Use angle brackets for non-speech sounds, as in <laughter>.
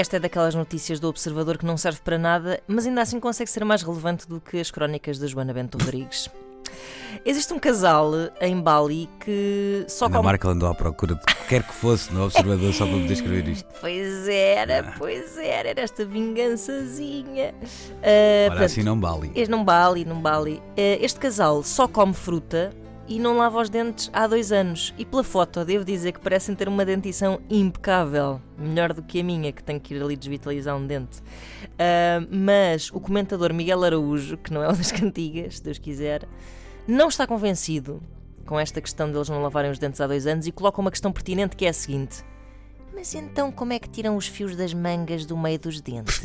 Esta é daquelas notícias do Observador que não serve para nada, mas ainda assim consegue ser mais relevante do que as crónicas da Joana Bento Rodrigues. Existe um casal em Bali que só Ana come. Marca andou à procura de quer que fosse no observador só para poder escrever isto. <laughs> Pois era, pois era, era esta vingançazinha. Ah, Ora, portanto, assim não vale. Este não bali, não bali. Eh, Este casal só come fruta e não lava os dentes há dois anos. E pela foto, devo dizer que parecem ter uma dentição impecável. Melhor do que a minha, que tenho que ir ali desvitalizar um dente. Ah, mas o comentador Miguel Araújo, que não é o das <laughs> cantigas, se Deus quiser, não está convencido com esta questão deles não lavarem os dentes há dois anos e coloca uma questão pertinente que é a seguinte. Mas então como é que tiram os fios das mangas do meio dos dentes?